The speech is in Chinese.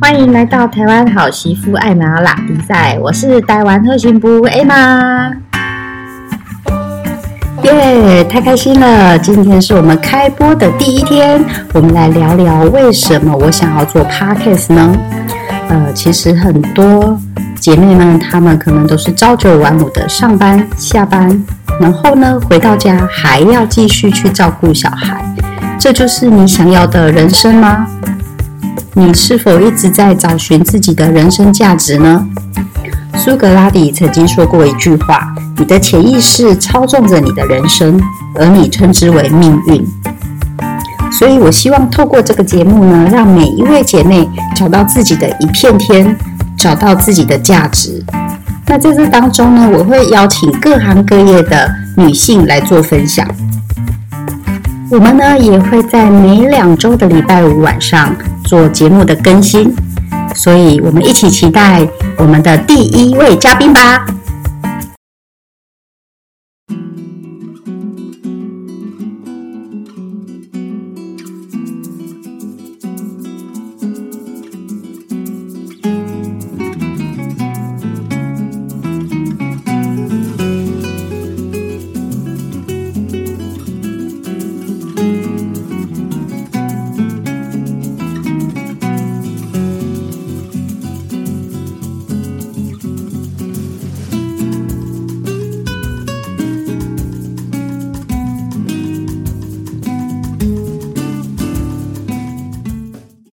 欢迎来到台湾好媳妇艾玛拉比赛，我是台湾特勤部艾玛。耶，太开心了！今天是我们开播的第一天，我们来聊聊为什么我想要做 podcast 呢？呃，其实很多姐妹们，她们可能都是朝九晚五的上班、下班，然后呢，回到家还要继续去照顾小孩，这就是你想要的人生吗？你是否一直在找寻自己的人生价值呢？苏格拉底曾经说过一句话：“你的潜意识操纵着你的人生，而你称之为命运。”所以，我希望透过这个节目呢，让每一位姐妹找到自己的一片天，找到自己的价值。那在这当中呢，我会邀请各行各业的女性来做分享。我们呢，也会在每两周的礼拜五晚上。做节目的更新，所以我们一起期待我们的第一位嘉宾吧。